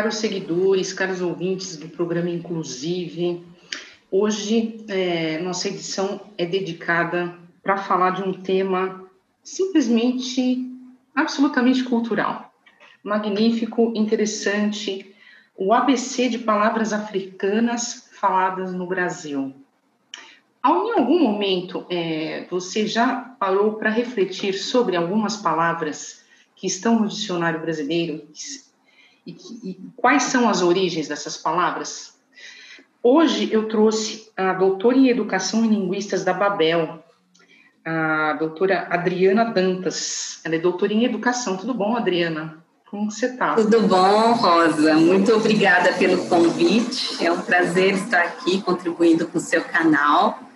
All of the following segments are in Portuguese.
Caros seguidores, caros ouvintes do programa Inclusive, hoje é, nossa edição é dedicada para falar de um tema simplesmente, absolutamente cultural. Magnífico, interessante, o ABC de palavras africanas faladas no Brasil. Em algum momento é, você já parou para refletir sobre algumas palavras que estão no dicionário brasileiro e, e, quais são as origens dessas palavras? Hoje eu trouxe a doutora em Educação e Linguistas da Babel, a doutora Adriana Dantas. Ela é doutora em Educação. Tudo bom, Adriana? Como você está? Tudo bom, Rosa. Muito obrigada pelo convite. É um prazer estar aqui contribuindo com o seu canal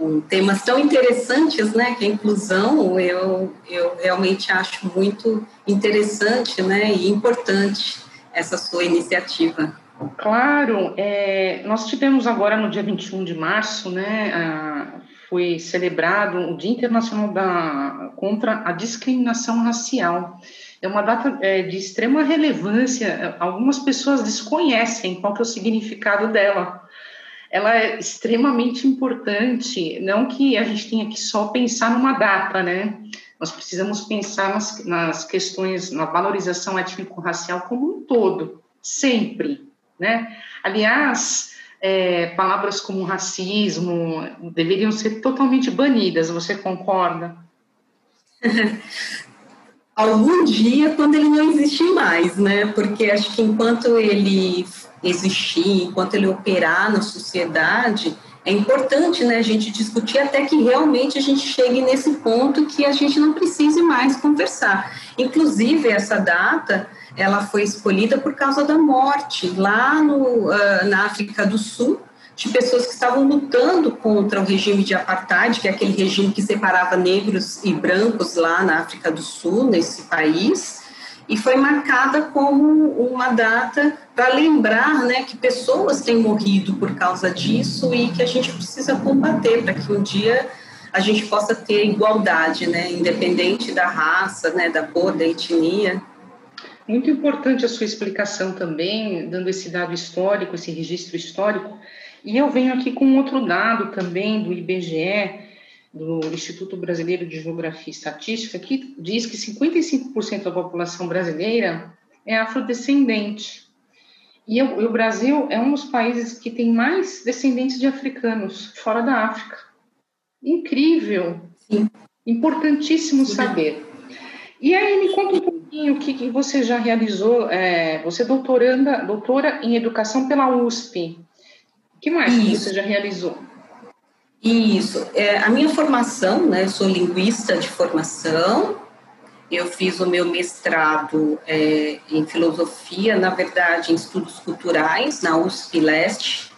com temas tão interessantes, né, que a inclusão, eu, eu realmente acho muito interessante, né, e importante essa sua iniciativa. Claro, é, nós tivemos agora no dia 21 de março, né, a, foi celebrado o Dia Internacional da, contra a Discriminação Racial. É uma data é, de extrema relevância, algumas pessoas desconhecem qual que é o significado dela, ela é extremamente importante, não que a gente tenha que só pensar numa data, né? Nós precisamos pensar nas, nas questões, na valorização étnico-racial como um todo, sempre, né? Aliás, é, palavras como racismo deveriam ser totalmente banidas, você concorda? Algum dia, quando ele não existir mais, né? Porque acho que enquanto ele existir, enquanto ele operar na sociedade, é importante né, a gente discutir até que realmente a gente chegue nesse ponto que a gente não precise mais conversar. Inclusive, essa data ela foi escolhida por causa da morte lá no, uh, na África do Sul de pessoas que estavam lutando contra o regime de apartheid, que é aquele regime que separava negros e brancos lá na África do Sul, nesse país e foi marcada como uma data para lembrar né, que pessoas têm morrido por causa disso e que a gente precisa combater para que um dia a gente possa ter igualdade, né, independente da raça, né, da cor, da etnia. Muito importante a sua explicação também, dando esse dado histórico, esse registro histórico. E eu venho aqui com outro dado também do IBGE, do Instituto Brasileiro de Geografia e Estatística, que diz que 55% da população brasileira é afrodescendente. E o, o, Brasil é um dos países que tem mais descendentes de africanos fora da África. Incrível! Sim. Importantíssimo Sim. saber. E aí, me conta um pouquinho o que, que você já realizou. É, você é doutoranda, doutora em educação pela USP. O que mais que você já realizou? Isso. É, a minha formação, né, eu sou linguista de formação, eu fiz o meu mestrado é, em filosofia, na verdade, em estudos culturais, na USP Leste.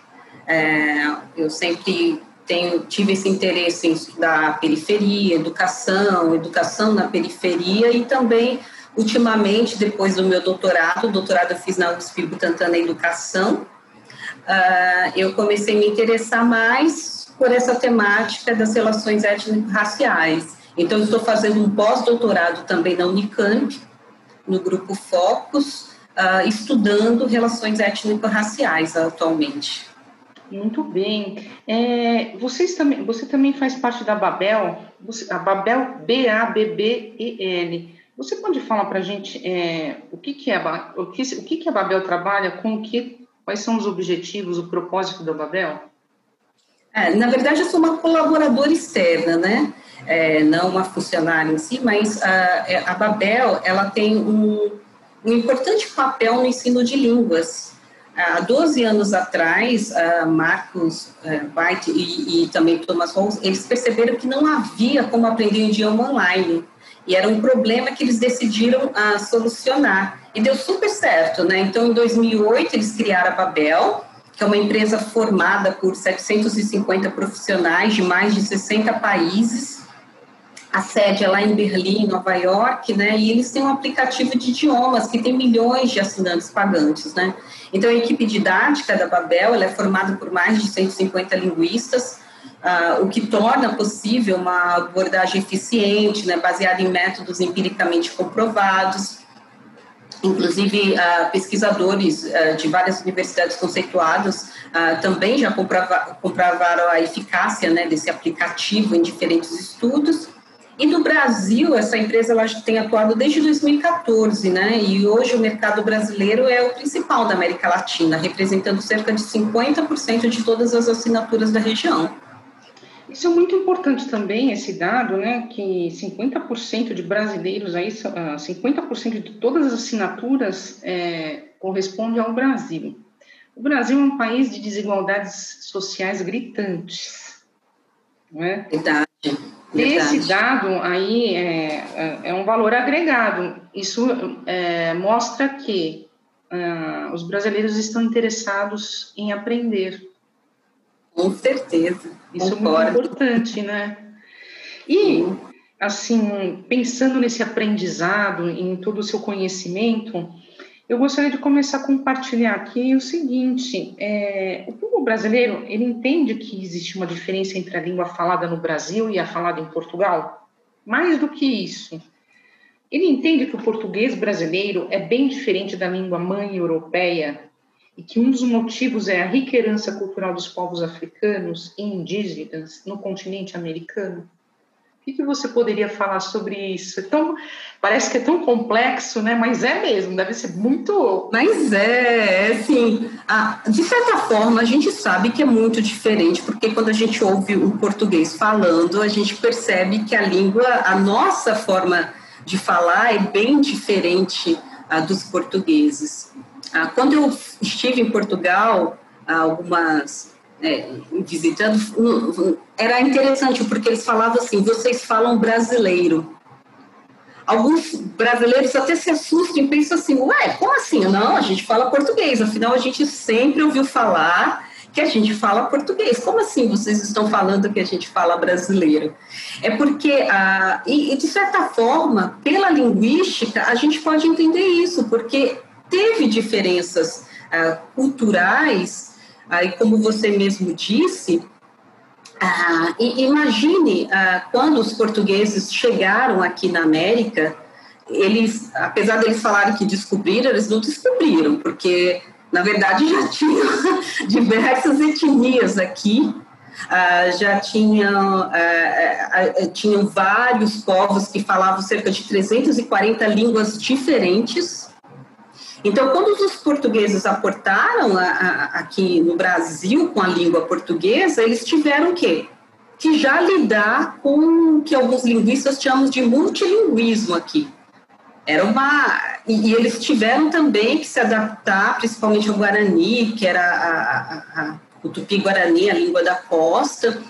É, eu sempre tenho, tive esse interesse em estudar periferia, educação, educação na periferia e também, ultimamente, depois do meu doutorado, doutorado eu fiz na USP Butantan na Educação, uh, eu comecei a me interessar mais por essa temática das relações étnico-raciais. Então, estou fazendo um pós-doutorado também na Unicamp, no grupo Focus, uh, estudando relações étnico-raciais atualmente. Muito bem. É, vocês também, você também faz parte da Babel, você, a Babel B-A-B-B-E-L. Você pode falar para a gente é, o, que, que, é, o, que, o que, que a Babel trabalha, com o que, quais são os objetivos, o propósito da Babel? É, na verdade, eu sou uma colaboradora externa, né? É, não uma funcionária em si, mas a, é, a Babel ela tem um, um, importante papel no ensino de línguas. Há 12 anos atrás, Marcos uh, White e, e, também Thomas Holmes, eles perceberam que não havia como aprender o idioma online. E era um problema que eles decidiram solucionar. E deu super certo, né? Então, em 2008, eles criaram a Babel, que é uma empresa formada por 750 profissionais de mais de 60 países. A sede é lá em Berlim, Nova York, né? E eles têm um aplicativo de idiomas que tem milhões de assinantes pagantes, né? Então, a equipe didática da Babel ela é formada por mais de 150 linguistas, uh, o que torna possível uma abordagem eficiente, né, baseada em métodos empiricamente comprovados. Inclusive, uh, pesquisadores uh, de várias universidades conceituadas também já comprova comprovaram a eficácia né, desse aplicativo em diferentes estudos. E no Brasil, essa empresa ela tem atuado desde 2014, né? E hoje o mercado brasileiro é o principal da América Latina, representando cerca de 50% de todas as assinaturas da região. Isso é muito importante também, esse dado, né, que 50% de brasileiros, aí, 50% ah, de todas as assinaturas é, corresponde ao Brasil. O Brasil é um país de desigualdades sociais gritantes. Não é? Verdade. Esse dado aí é, é, é um valor agregado. Isso é, mostra que uh, os brasileiros estão interessados em aprender. Com certeza. Isso é muito importante, né? E, assim, pensando nesse aprendizado, em todo o seu conhecimento, eu gostaria de começar a compartilhar aqui o seguinte: é, o povo brasileiro ele entende que existe uma diferença entre a língua falada no Brasil e a falada em Portugal. Mais do que isso, ele entende que o português brasileiro é bem diferente da língua mãe europeia e que um dos motivos é a rica herança cultural dos povos africanos e indígenas no continente americano? O que, você poderia falar sobre isso? É tão, parece que é tão complexo, né? Mas é mesmo, deve ser muito. Mas é, é assim, a, de certa forma a gente sabe que é muito diferente, porque quando a gente ouve o português falando, a gente percebe que a língua, a nossa forma de falar é bem diferente a dos portugueses. Ah, quando eu estive em Portugal, algumas é, visitando, era interessante porque eles falavam assim: vocês falam brasileiro. Alguns brasileiros até se assustam e pensam assim: ué, como assim? Não, a gente fala português, afinal a gente sempre ouviu falar que a gente fala português. Como assim vocês estão falando que a gente fala brasileiro? É porque, ah, e, e de certa forma, pela linguística, a gente pode entender isso, porque teve diferenças ah, culturais, aí como você mesmo disse, ah, imagine ah, quando os portugueses chegaram aqui na América, eles, apesar deles falarem que descobriram, eles não descobriram, porque na verdade já tinham diversas etnias aqui, Uh, já tinham, uh, uh, tinham vários povos que falavam cerca de 340 línguas diferentes, então, quando os portugueses aportaram a, a, aqui no Brasil com a língua portuguesa, eles tiveram que que já lidar com o que alguns linguistas chamam de multilinguismo aqui. Era uma e, e eles tiveram também que se adaptar, principalmente ao Guarani, que era a, a, o Tupi-Guarani, a língua da costa.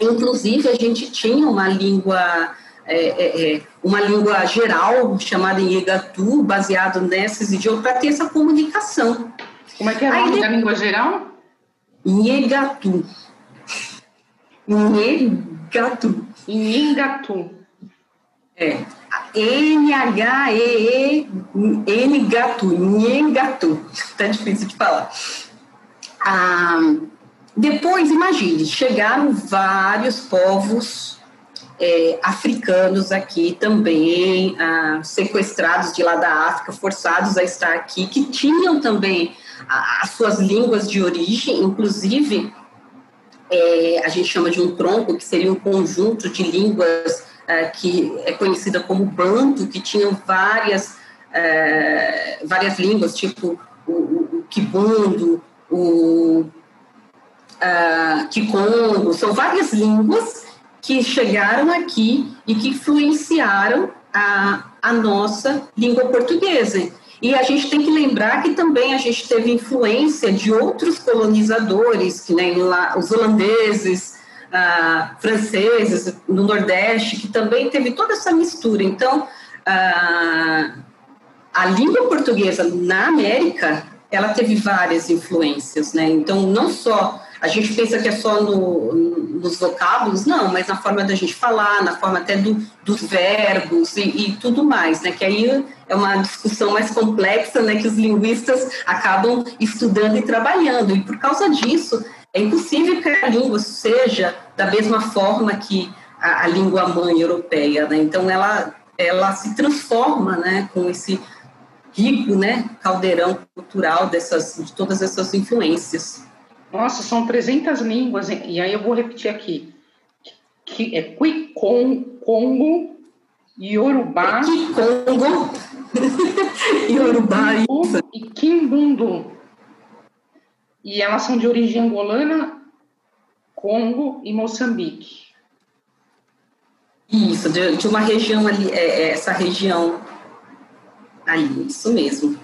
Inclusive, a gente tinha uma língua é, é, é, uma língua geral chamada Iegatu, baseado nesses idiomas, para ter essa comunicação. Como é que é o nome da língua geral? Iegatu. Iegatu. Iegatu. É. N-H-E-E-N-Gatu. Nhengatu. Tá difícil de falar. Ah, depois, imagine, chegaram vários povos é, africanos aqui também, ah, sequestrados de lá da África, forçados a estar aqui, que tinham também as suas línguas de origem, inclusive é, a gente chama de um tronco, que seria um conjunto de línguas é, que é conhecida como banto, que tinham várias, é, várias línguas, tipo o, o, o kibundo, o uh, kikongo, são várias línguas que chegaram aqui e que influenciaram a, a nossa língua portuguesa. E a gente tem que lembrar que também a gente teve influência de outros colonizadores, que nem lá, os holandeses, ah, franceses no Nordeste, que também teve toda essa mistura. Então, ah, a língua portuguesa na América, ela teve várias influências, né? Então, não só a gente pensa que é só no, nos vocábulos, não, mas na forma da gente falar, na forma até do, dos verbos e, e, tudo mais, né? Que aí é uma discussão mais complexa, né? Que os linguistas acabam estudando e trabalhando. E por causa disso, é impossível que a língua seja da mesma forma que a, a língua mãe europeia, né? Então, ela, ela se transforma, né? Com esse rico, né? Caldeirão cultural dessas, de todas essas influências. Nossa, são 300 línguas, e aí eu vou repetir aqui. Que é Congo, Yorubá, Congo, Yorubá e Kimbundo. E elas são de origem angolana, Congo e Moçambique. Isso, de, de uma região ali, é, é essa região ali, isso mesmo.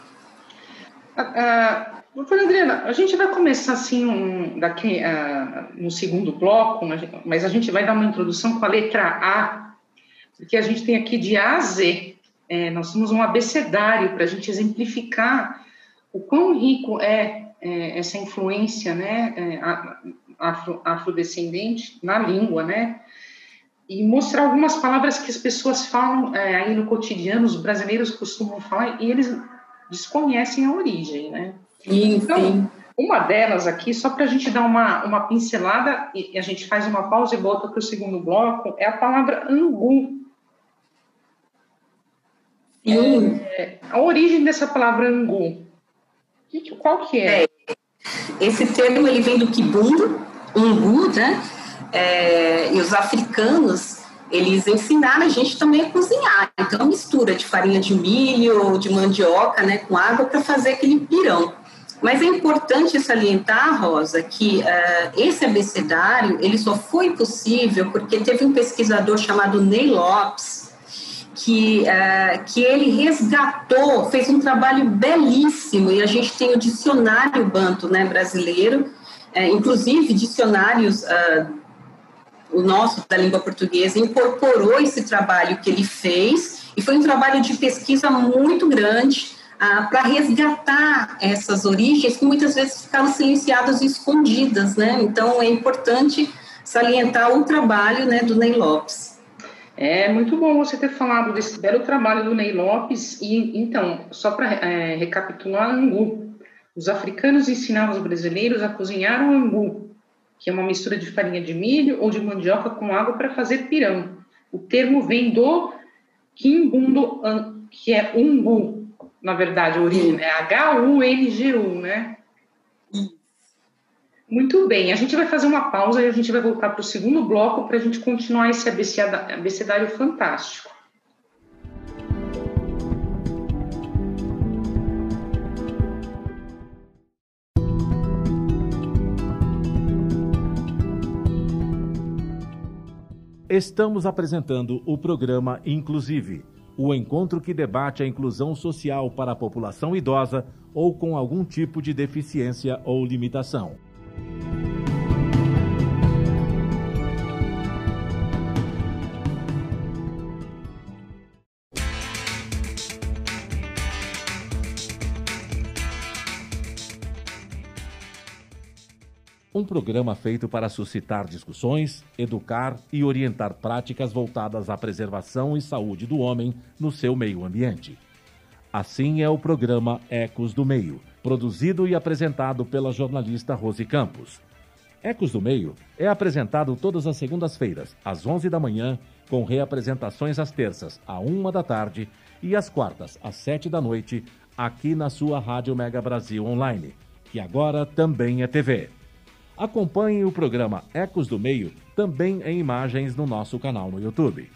Ah, ah Doutora Adriana, a gente vai começar assim um, daqui uh, no segundo bloco, mas a gente vai dar uma introdução com a letra A, porque a gente tem aqui de A a Z. É, nós temos um abecedário para a gente exemplificar o quão rico é, é essa influência né, é, afro, afrodescendente na língua, né? E mostrar algumas palavras que as pessoas falam é, aí no cotidiano, os brasileiros costumam falar, e eles desconhecem a origem, né? Sim, então, sim. Uma delas aqui, só para a gente dar uma, uma pincelada, e a gente faz uma pausa e volta para o segundo bloco, é a palavra angu. É, a origem dessa palavra angu, qual que é? é? Esse termo ele vem do kibundo, ungu, né? É, e os africanos eles ensinaram a gente também a cozinhar. Então, mistura de farinha de milho, de mandioca, né, com água para fazer aquele pirão. Mas é importante salientar, Rosa, que uh, esse abecedário ele só foi possível porque teve um pesquisador chamado Ney Lopes que, uh, que ele resgatou, fez um trabalho belíssimo e a gente tem o dicionário banto né, brasileiro, uh, inclusive dicionários o nosso da língua portuguesa incorporou esse trabalho que ele fez e foi um trabalho de pesquisa muito grande para resgatar essas origens que muitas vezes ficavam silenciadas e escondidas, né? Então é importante salientar o trabalho, né, do Ney Lopes. É muito bom você ter falado desse belo trabalho do Ney Lopes e então só para é, recapitular, angu. Os africanos ensinavam os brasileiros a cozinhar o angu, que é uma mistura de farinha de milho ou de mandioca com água para fazer pirão. O termo vem do quimbundo, que é umbu, na verdade, a origem, é H-U-N-G-U, né? Muito bem, a gente vai fazer uma pausa e a gente vai voltar para o segundo bloco para a gente continuar esse abecedário fantástico. Estamos apresentando o programa Inclusive o encontro que debate a inclusão social para a população idosa ou com algum tipo de deficiência ou limitação. Programa feito para suscitar discussões, educar e orientar práticas voltadas à preservação e saúde do homem no seu meio ambiente. Assim é o programa Ecos do Meio, produzido e apresentado pela jornalista Rose Campos. Ecos do Meio é apresentado todas as segundas-feiras, às 11 da manhã, com reapresentações às terças, à 1 da tarde e às quartas, às 7 da noite, aqui na sua Rádio Mega Brasil Online, que agora também é TV. Acompanhe o programa Ecos do Meio também em imagens no nosso canal no YouTube.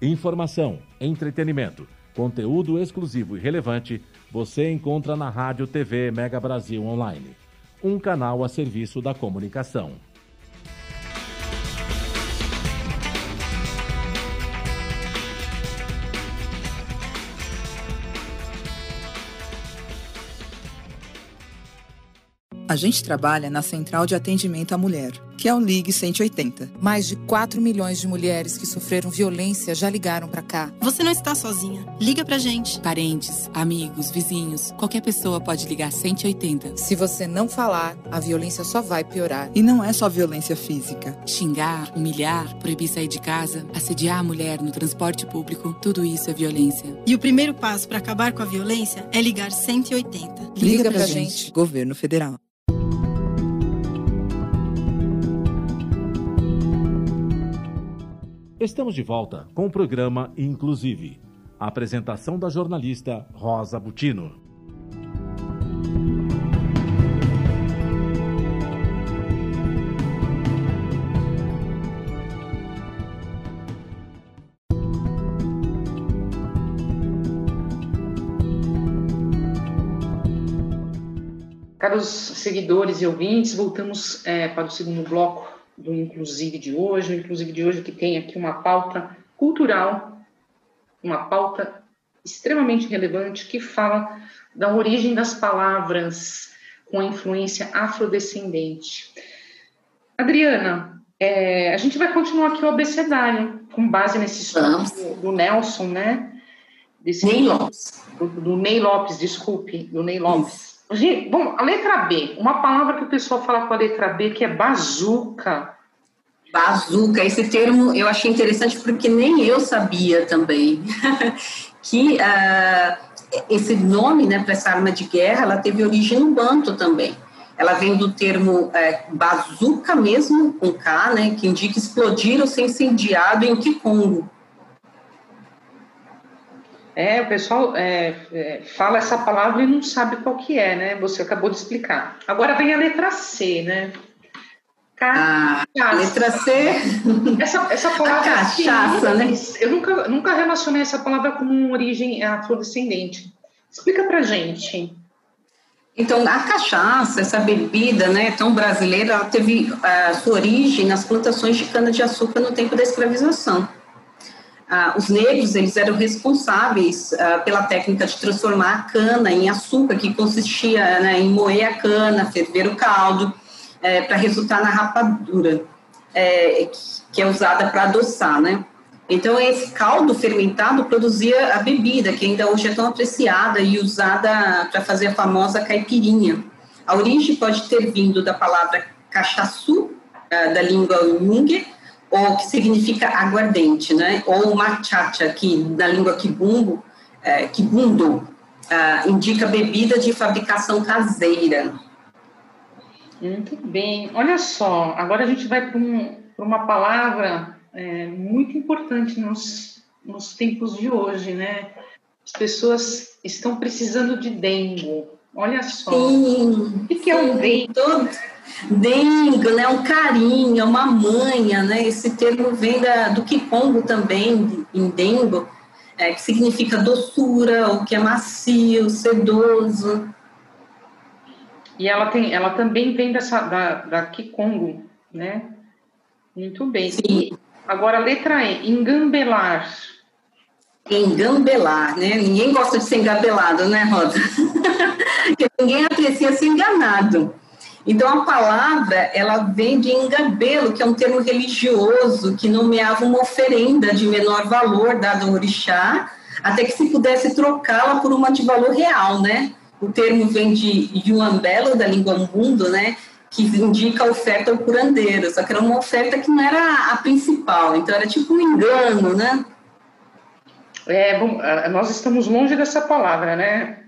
Informação, entretenimento, conteúdo exclusivo e relevante você encontra na Rádio TV Mega Brasil Online, um canal a serviço da comunicação. A gente trabalha na Central de Atendimento à Mulher que é o Ligue 180. Mais de 4 milhões de mulheres que sofreram violência já ligaram para cá. Você não está sozinha. Liga pra gente. Parentes, amigos, vizinhos, qualquer pessoa pode ligar 180. Se você não falar, a violência só vai piorar. E não é só violência física. Xingar, humilhar, proibir sair de casa, assediar a mulher no transporte público, tudo isso é violência. E o primeiro passo para acabar com a violência é ligar 180. Liga, Liga pra, pra gente. gente. Governo Federal. Estamos de volta com o programa Inclusive. A apresentação da jornalista Rosa Butino. Caros seguidores e ouvintes, voltamos é, para o segundo bloco do Inclusive de hoje, o Inclusive de hoje que tem aqui uma pauta cultural, uma pauta extremamente relevante que fala da origem das palavras com a influência afrodescendente. Adriana, é, a gente vai continuar aqui o abecedário, com base nesse estudo do, do, Nelson, né? Desse Ney Lopes. Do, do, Ney Lopes, desculpe, do Ney Lopes. Bom, a letra B, uma palavra que o pessoal fala com a letra B que é bazuca. Bazuca, esse termo eu achei interessante porque nem eu sabia também que uh, esse nome, né, para essa arma de guerra, ela teve origem no banto também. Ela vem do termo é, bazuca mesmo, com K, né, que indica explodir ou ser incendiado em Kikongo. É, o pessoal é, é, fala essa palavra e não sabe qual que é, né? Você acabou de explicar. Agora vem a letra C, né? Cachaça. Ah, letra C. Essa, essa palavra. A cachaça, né? Eu nunca, nunca relacionei essa palavra com origem afrodescendente. Explica pra gente. Então, a cachaça, essa bebida né, tão brasileira, ela teve a sua origem nas plantações de cana-de-açúcar no tempo da escravização ah, os negros eles eram responsáveis ah, pela técnica de transformar a cana em açúcar, que consistia né, em moer a cana, ferver o caldo, é, para resultar na rapadura, é, que é usada para adoçar, né? Então, esse caldo fermentado produzia a bebida, que ainda hoje é tão apreciada e usada para fazer a famosa caipirinha. A origem pode ter vindo da palavra cachaçu, ah, da língua Yungue, ou que significa aguardente, né? Ou machacha, que na língua kibumbo, é, kibundo, é, indica bebida de fabricação caseira. Muito bem. Olha só, agora a gente vai para um, uma palavra é, muito importante nos, nos tempos de hoje, né? As pessoas estão precisando de dengue. Olha só. Sim, o que, é um dengue? Todo Dengo, né, um carinho, uma manha, né, esse termo vem da, do Kikongo também, em dengo, é, que significa doçura, o que é macio, sedoso. E ela, tem, ela também vem dessa, da, da Kikongo, né? Muito bem. Sim. Agora, letra E, engambelar. Engambelar, né? Ninguém gosta de ser engabelado, né, Roda? ninguém aprecia ser enganado. Então, a palavra, ela vem de engabelo, que é um termo religioso que nomeava uma oferenda de menor valor dada ao orixá, até que se pudesse trocá-la por uma de valor real, né? O termo vem de yuambelo, da língua mundo, né? Que indica a oferta ao curandeiro, só que era uma oferta que não era a principal, então era tipo um engano, né? É, bom, nós estamos longe dessa palavra, né?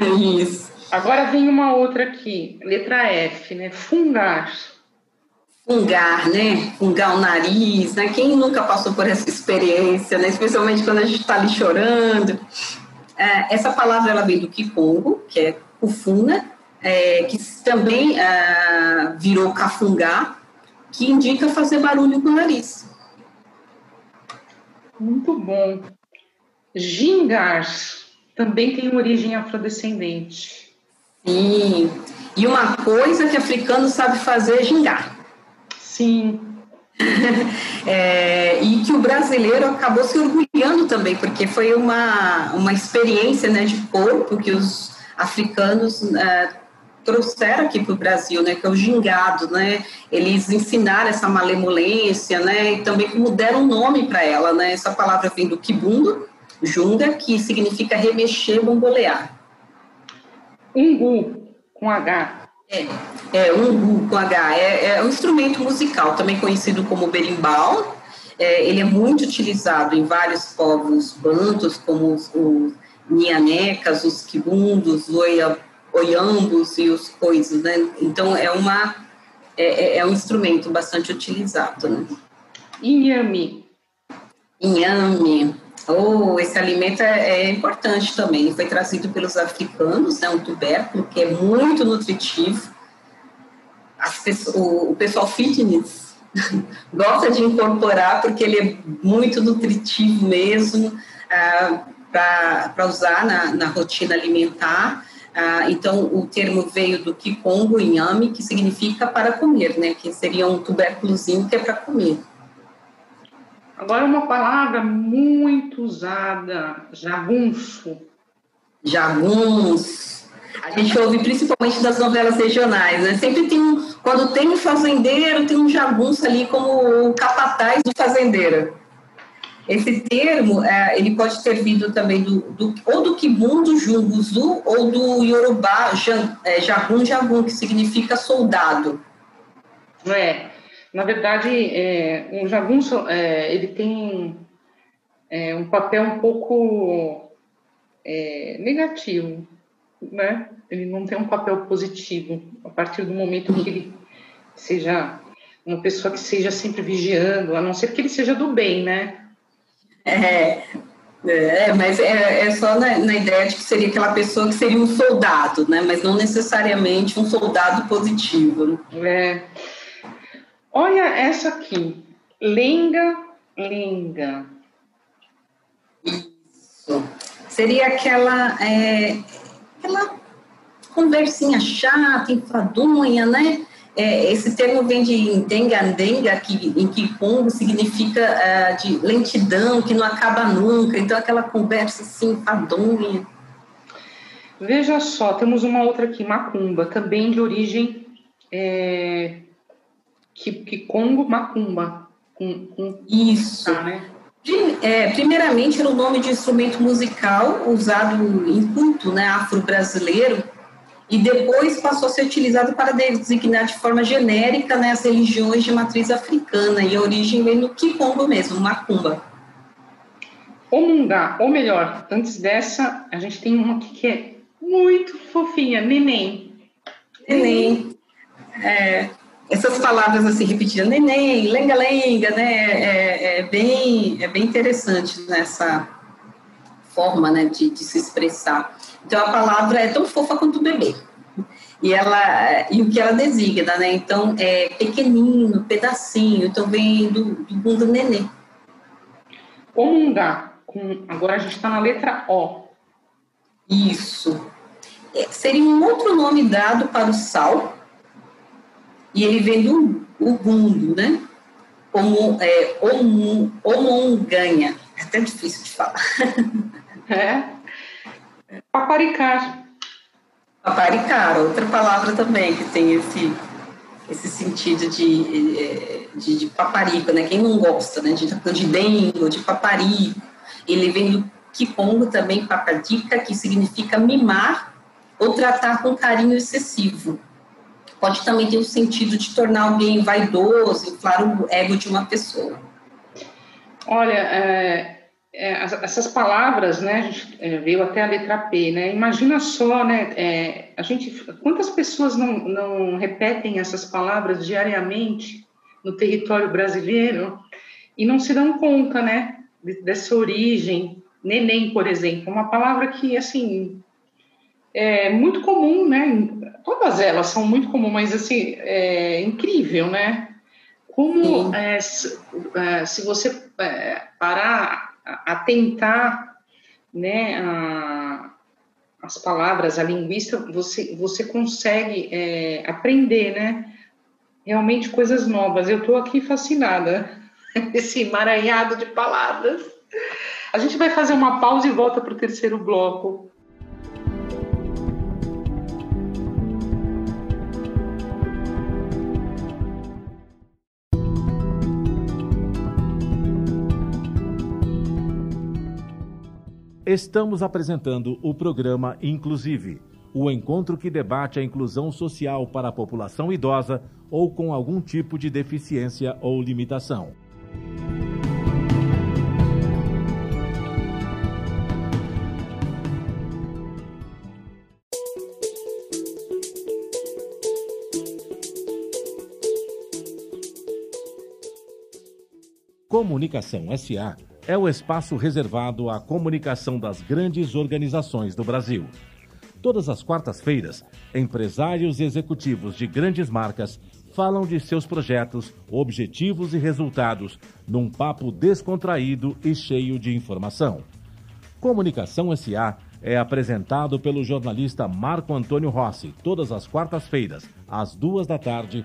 Isso. Agora vem uma outra aqui, letra F, né? Fungar. Fungar, né? Fungar o nariz, né? Quem nunca passou por essa experiência, né? Especialmente quando a gente está ali chorando. É, essa palavra ela vem do Kikongo, que é kufuna, é, que também é, virou cafungá, que indica fazer barulho com o nariz. Muito bom. Gingar também tem origem afrodescendente. Sim. E uma coisa que africano sabe fazer é gingar. Sim. é, e que o brasileiro acabou se orgulhando também, porque foi uma, uma experiência né, de corpo que os africanos é, trouxeram aqui para o Brasil, né, que é o gingado, né, eles ensinaram essa malemolência, né, e também como deram nome para ela, né, essa palavra vem do kibundo, junga, que significa remexer, bambolear. Umbu, com H. É, é umbu com H, é, é um instrumento musical, também conhecido como berimbau, é, ele é muito utilizado em vários povos bantos, como os, os nianecas, os quibundos, oia, oiambos e os coisas, né? Então, é, uma, é, é, é um instrumento bastante utilizado, né? Inhame. Inhame. Oh, esse alimento é, é, importante também. Foi trazido pelos africanos, né, um tubérculo que é muito nutritivo. Pessoas, o, o, pessoal fitness gosta de incorporar porque ele é muito nutritivo mesmo ah, para usar na, na rotina alimentar. Ah, então, o termo veio do Kikongo, inhame, que significa para comer, né? Que seria um tubérculozinho que é para comer. Agora, uma palavra muito usada, jagunço. Jagunço. A gente ouve principalmente das novelas regionais, né? Sempre tem um, quando tem um fazendeiro, tem um jagunço ali como o capataz do fazendeiro. Esse termo, é, ele pode ter vindo também do, do ou do Kibundo Junguzu ou do Yorubá é, Jagun Jagun, que significa soldado. É, na verdade, é, o jagunço, é, ele tem é, um papel um pouco é, negativo, né? Ele não tem um papel positivo a partir do momento que ele seja uma pessoa que seja sempre vigiando, a não ser que ele seja do bem, né? É, é, mas é, é só na, na, ideia de que seria aquela pessoa que seria um soldado, né? Mas não necessariamente um soldado positivo. É. Olha essa aqui. Lenga, lenga. Isso. Seria aquela, é, aquela conversinha chata, enfadonha, né? É, esse termo vem de denga-denga, que em Kikongo significa é, de lentidão, que não acaba nunca. Então, aquela conversa assim, enfadonha. Veja só, temos uma outra aqui, macumba, também de origem é, Kikongo Macumba. Com, com, Isso. Tá, né? É, primeiramente, era o nome de instrumento musical usado em culto né, afro-brasileiro, e depois passou a ser utilizado para designar de forma genérica né, as religiões de matriz africana, e a origem vem no Kikongo mesmo, Macumba. Omungá, ou melhor, antes dessa, a gente tem uma que é muito fofinha, neném. Neném. É, essas palavras assim repetidas, neném, lenga-lenga, né, é, é, bem, é bem interessante nessa forma, né, de, de, se expressar. Então, a palavra é tão fofa quanto o bebê. E, ela, e o que ela designa, né, então, é pequenino, pedacinho, então vem do, do mundo nenê. Omungá, com, agora a gente está na letra O. Isso. É, seria um outro nome dado para o sal, e ele vem do Ubundu, né? Como é, Omonganha. É até difícil de falar. É. Paparicar. Paparicar, outra palavra também que tem esse, esse sentido de, de, de paparico, né? Quem não gosta, né? De, de dengo, de paparico. Ele vem do Kikongo também, papadica, que significa mimar ou tratar com carinho excessivo pode também ter o sentido de tornar alguém vaidoso, inflar o ego de uma pessoa. Olha, é, é, essas palavras, né, a gente é, veio até a letra P, né, imagina só, né, é, a gente, quantas pessoas não, não repetem essas palavras diariamente no território brasileiro e não se dão conta, né, dessa origem, neném, por exemplo, uma palavra que, assim, é muito comum, né? Todas elas são muito comuns, mas assim, é incrível, né? Como é, se, é, se, você é, parar a, tentar, né, a, as palavras, a linguista, você, você consegue é, aprender, né? Realmente coisas novas. Eu estou aqui fascinada, esse emaranhado de palavras. A gente vai fazer uma pausa e volta para o terceiro bloco. Estamos apresentando o programa Inclusive, o encontro que debate a inclusão social para a população idosa ou com algum tipo de deficiência ou limitação. Comunicação SA é o espaço reservado à comunicação das grandes organizações do Brasil. Todas as quartas-feiras, empresários e executivos de grandes marcas falam de seus projetos, objetivos e resultados num papo descontraído e cheio de informação. Comunicação SA é apresentado pelo jornalista Marco Antônio Rossi todas as quartas-feiras, às duas da tarde,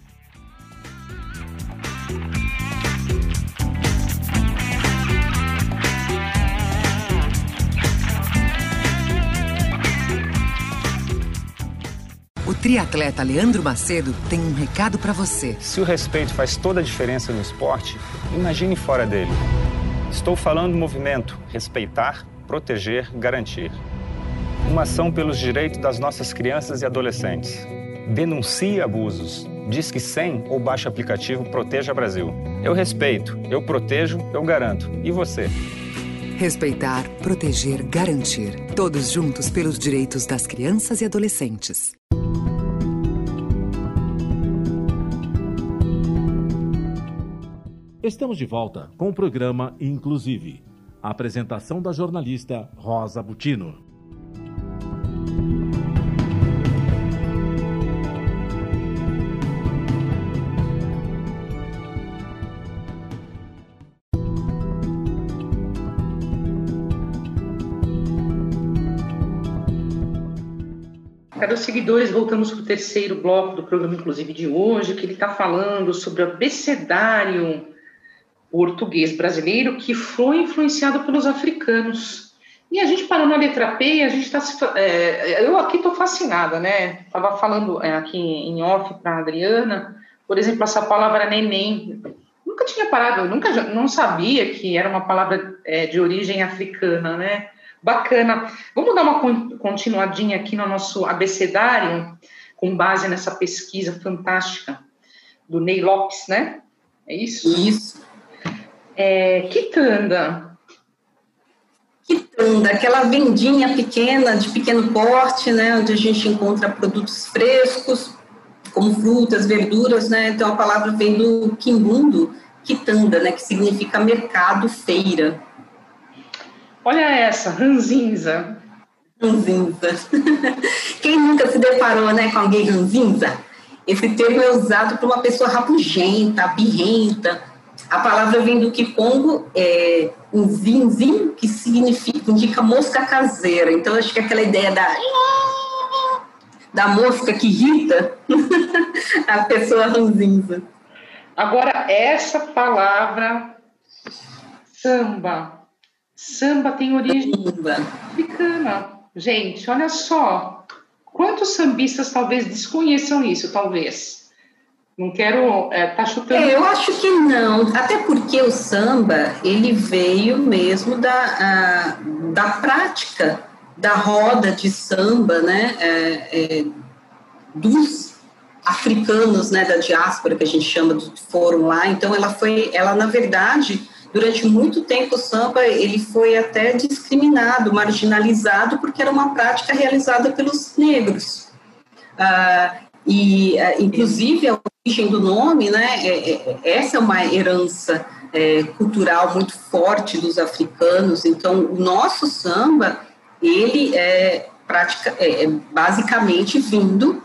O triatleta Leandro Macedo tem um recado para você. Se o respeito faz toda a diferença no esporte, imagine fora dele. Estou falando do movimento Respeitar, Proteger, Garantir. Uma ação pelos direitos das nossas crianças e adolescentes. Denuncie abusos. Diz que 100 ou baixe aplicativo Proteja Brasil. Eu respeito, eu protejo, eu garanto. E você? Respeitar, proteger, garantir. Todos juntos pelos direitos das crianças e adolescentes. Estamos de volta com o programa Inclusive. A apresentação da jornalista Rosa Butino. Seguidores, voltamos para o terceiro bloco do programa, inclusive de hoje, que ele está falando sobre o abecedário português brasileiro que foi influenciado pelos africanos. E a gente parou na letra P a gente está. É, eu aqui estou fascinada, né? Estava falando é, aqui em off para a Adriana, por exemplo, essa palavra neném. Nunca tinha parado, nunca não sabia que era uma palavra é, de origem africana, né? Bacana. Vamos dar uma continuadinha aqui no nosso abecedário, com base nessa pesquisa fantástica do Ney Lopes, né? É isso? Isso. É, quitanda. Quitanda, aquela vendinha pequena, de pequeno porte, né? Onde a gente encontra produtos frescos, como frutas, verduras, né? Então a palavra vem do quimbundo, quitanda, né? Que significa mercado, feira. Olha essa, ranzinza. Ranzinza. Quem nunca se deparou né, com alguém ranzinza? Esse termo é usado por uma pessoa rabugenta, birrenta. A palavra vem do Kikongo, é, um zinzin, que significa, indica mosca caseira. Então, acho que aquela ideia da, da mosca que irrita a pessoa ranzinza. Agora, essa palavra, samba, Samba tem origem africana. Gente, olha só. Quantos sambistas talvez desconheçam isso, talvez? Não quero é, tá chutando. É, eu acho que não, até porque o samba ele veio mesmo da, a, da prática da roda de samba, né, é, é, dos africanos, né, da diáspora que a gente chama, que foram lá. Então ela foi, ela na verdade durante muito tempo o samba ele foi até discriminado, marginalizado, porque era uma prática realizada pelos negros. Ah, e, ah, inclusive, a origem do nome, né, é, é, essa é uma herança é, cultural muito forte dos africanos. Então, o nosso samba, ele é, prática, é, é basicamente vindo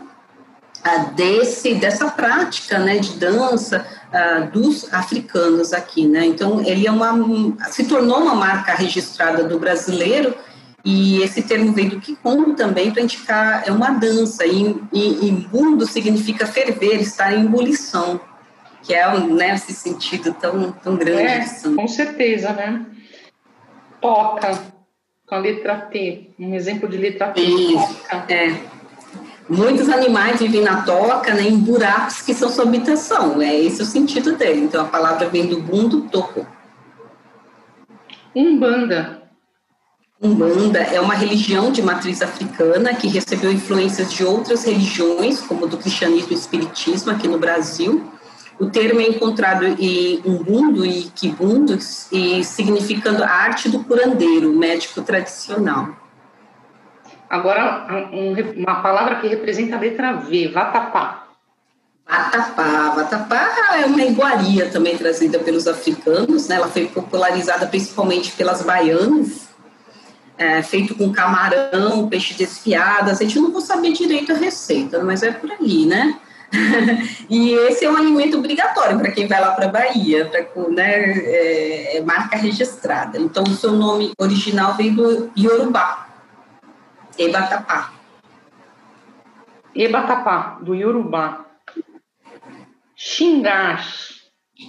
ah, desse, dessa prática né, de dança, uh, dos africanos aqui, né? Então ele é uma se tornou uma marca registrada do brasileiro E esse termo vem do Kikongo também para indicar é uma dança. E, e, imbundo significa ferver, estar em ebulição, que é né, esse sentido tão, tão grande. É, com certeza, né? Toca, com a letra T, um exemplo de letra T. Isso, toca. é. Muitos animais vivem na toca, né, em buracos que são sua habitação. É esse o sentido dele. Então a palavra vem do bundo toco. Umbanda. Umbanda é uma religião de matriz africana que recebeu influências de outras religiões, como do cristianismo e espiritismo aqui no Brasil. O termo é encontrado em Umbundo e Kibundo, e significando arte do curandeiro, médico tradicional. Agora, um, uma palavra que representa a letra V, vatapá. Vatapá. Vatapá é uma iguaria também trazida pelos africanos, né? ela foi popularizada principalmente pelas baianas, é, feito com camarão, peixe desfiado. A gente não vou saber direito a receita, mas é por ali, né? e esse é um alimento obrigatório para quem vai lá para a Bahia, pra, né, é, é marca registrada. Então, o seu nome original veio do Yorubá, Ebatapá. Ebatapá, do Yorubá. Xingar,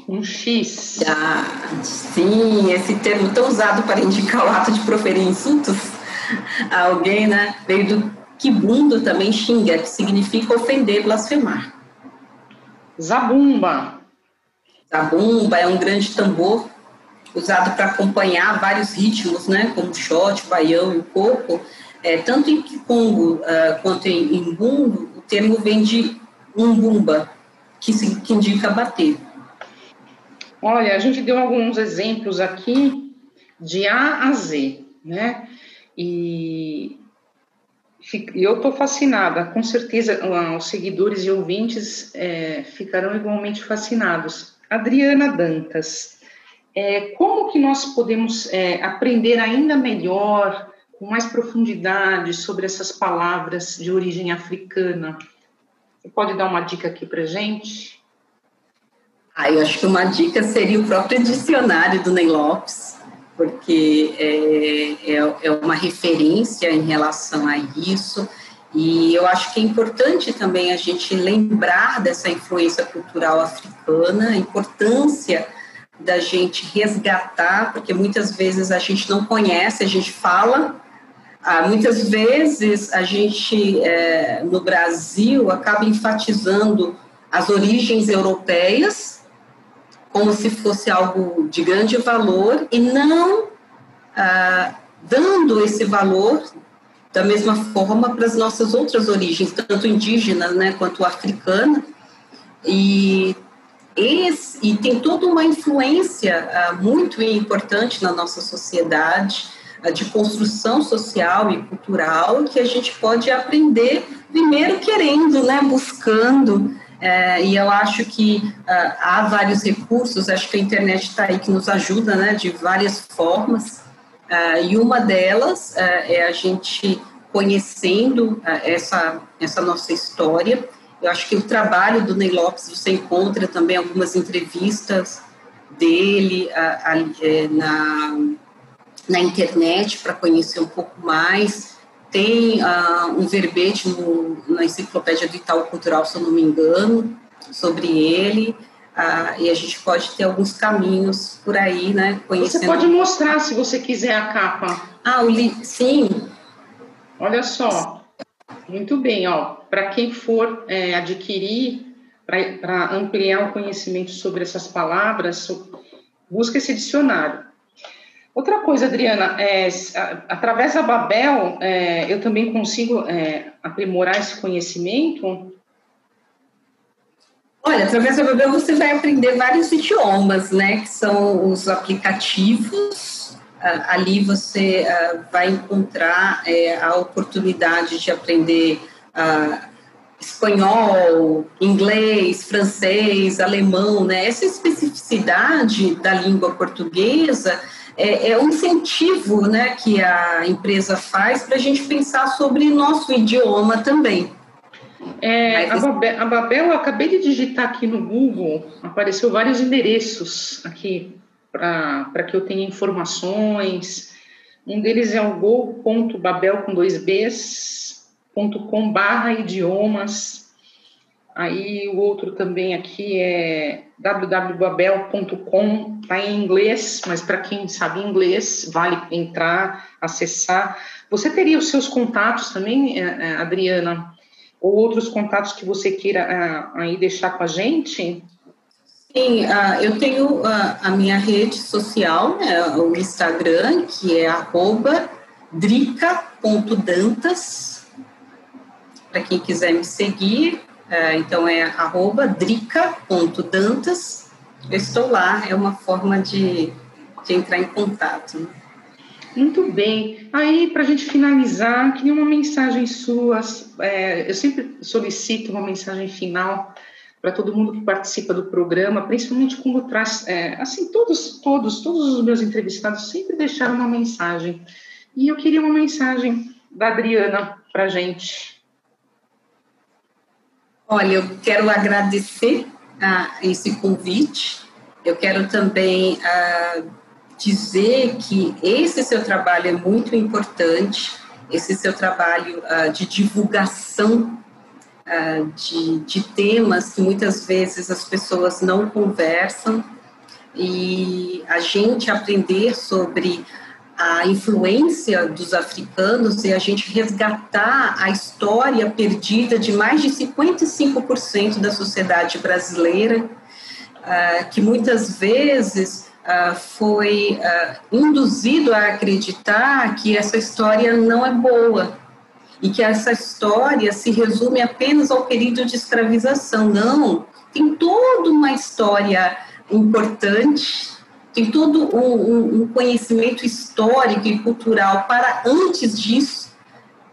um X. Ah, sim, esse termo tão usado para indicar o ato de proferir insultos a alguém, né? Veio do kibundo também, xinga, que significa ofender, blasfemar. Zabumba. Zabumba é um grande tambor usado para acompanhar vários ritmos, né? Como o shot, o baião e o coco é, tanto em Kikongo uh, quanto em Imbundo, o termo vem de umbumba, que, se, que indica bater. Olha, a gente deu alguns exemplos aqui de A a Z, né? E eu estou fascinada, com certeza os seguidores e ouvintes é, ficarão igualmente fascinados. Adriana Dantas, é, como que nós podemos é, aprender ainda melhor com mais profundidade sobre essas palavras de origem africana. Você pode dar uma dica aqui para gente? Ah, eu acho que uma dica seria o próprio dicionário do Ney Lopes, porque é, é, é uma referência em relação a isso. E eu acho que é importante também a gente lembrar dessa influência cultural africana, a importância da gente resgatar, porque muitas vezes a gente não conhece, a gente fala, ah, muitas vezes a gente, é, no Brasil, acaba enfatizando as origens europeias como se fosse algo de grande valor e não ah, dando esse valor da mesma forma para as nossas outras origens, tanto indígenas né, quanto africana. E, esse, e tem toda uma influência ah, muito importante na nossa sociedade de construção social e cultural que a gente pode aprender primeiro querendo, né, buscando. É, e eu acho que uh, há vários recursos, acho que a internet está aí que nos ajuda, né, de várias formas. Uh, e uma delas uh, é a gente conhecendo essa, essa nossa história. Eu acho que o trabalho do Ney Lopes, você encontra também algumas entrevistas dele na na internet para conhecer um pouco mais. Tem uh, um verbete no, na enciclopédia do Itaú Cultural, se eu não me engano, sobre ele. Uh, e a gente pode ter alguns caminhos por aí, né? Conhecendo... Você pode mostrar, se você quiser, a capa. Ah, o li... sim. Olha só. Muito bem, ó. Para quem for é, adquirir, para ampliar o conhecimento sobre essas palavras, busca esse dicionário. Outra coisa, Adriana, é, através da Babel, é, eu também consigo é, aprimorar esse conhecimento? Olha, através da Babel você vai aprender vários idiomas, né? Que são os aplicativos. ali você vai encontrar é, a oportunidade de aprender espanhol, inglês, francês, alemão, né? Essa especificidade da língua portuguesa é, é um incentivo né, que a empresa faz para a gente pensar sobre nosso idioma também. É, a, Babel, a Babel, eu acabei de digitar aqui no Google, apareceu vários endereços aqui para que eu tenha informações Um deles é o go.babel com dois Bs, .com barra idiomas. Aí o outro também aqui é www.babel.com, está em inglês, mas para quem sabe inglês, vale entrar, acessar. Você teria os seus contatos também, eh, eh, Adriana? Ou outros contatos que você queira eh, aí deixar com a gente? Sim, uh, eu tenho uh, a minha rede social, né, o Instagram, que é drica.dantas, para quem quiser me seguir, então é arroba drica.dantas, eu estou lá, é uma forma de, de entrar em contato. Né? Muito bem. Aí, para a gente finalizar, queria uma mensagem sua. É, eu sempre solicito uma mensagem final para todo mundo que participa do programa, principalmente quando traz, é, assim, todos, todos, todos os meus entrevistados sempre deixaram uma mensagem. E eu queria uma mensagem da Adriana para a gente. Olha, eu quero agradecer a esse convite. Eu quero também a, dizer que esse seu trabalho é muito importante, esse seu trabalho a, de divulgação de, de temas que muitas vezes as pessoas não conversam e a gente aprender sobre a influência dos africanos e a gente resgatar a história perdida de mais de 55% da sociedade brasileira, uh, que muitas vezes uh, foi uh, induzido a acreditar que essa história não é boa, e que essa história se resume apenas ao período de escravização. Não, tem toda uma história importante, tem todo um, um conhecimento histórico e cultural para antes disso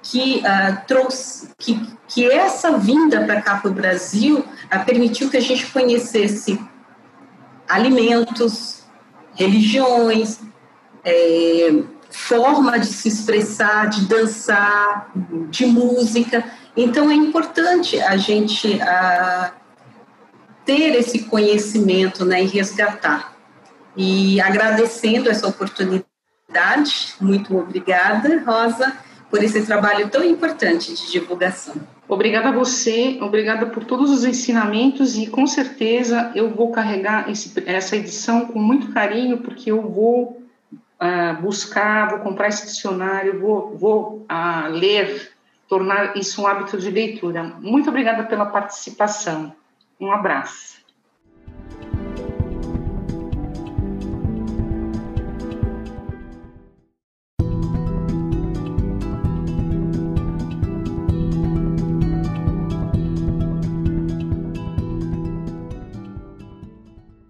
que uh, trouxe que, que essa vinda para cá para o Brasil uh, permitiu que a gente conhecesse alimentos, religiões, é, forma de se expressar, de dançar, de música. Então é importante a gente a, ter esse conhecimento né, e resgatar. E agradecendo essa oportunidade, muito obrigada, Rosa, por esse trabalho tão importante de divulgação. Obrigada a você, obrigada por todos os ensinamentos e com certeza eu vou carregar esse, essa edição com muito carinho, porque eu vou uh, buscar, vou comprar esse dicionário, vou, vou uh, ler, tornar isso um hábito de leitura. Muito obrigada pela participação. Um abraço.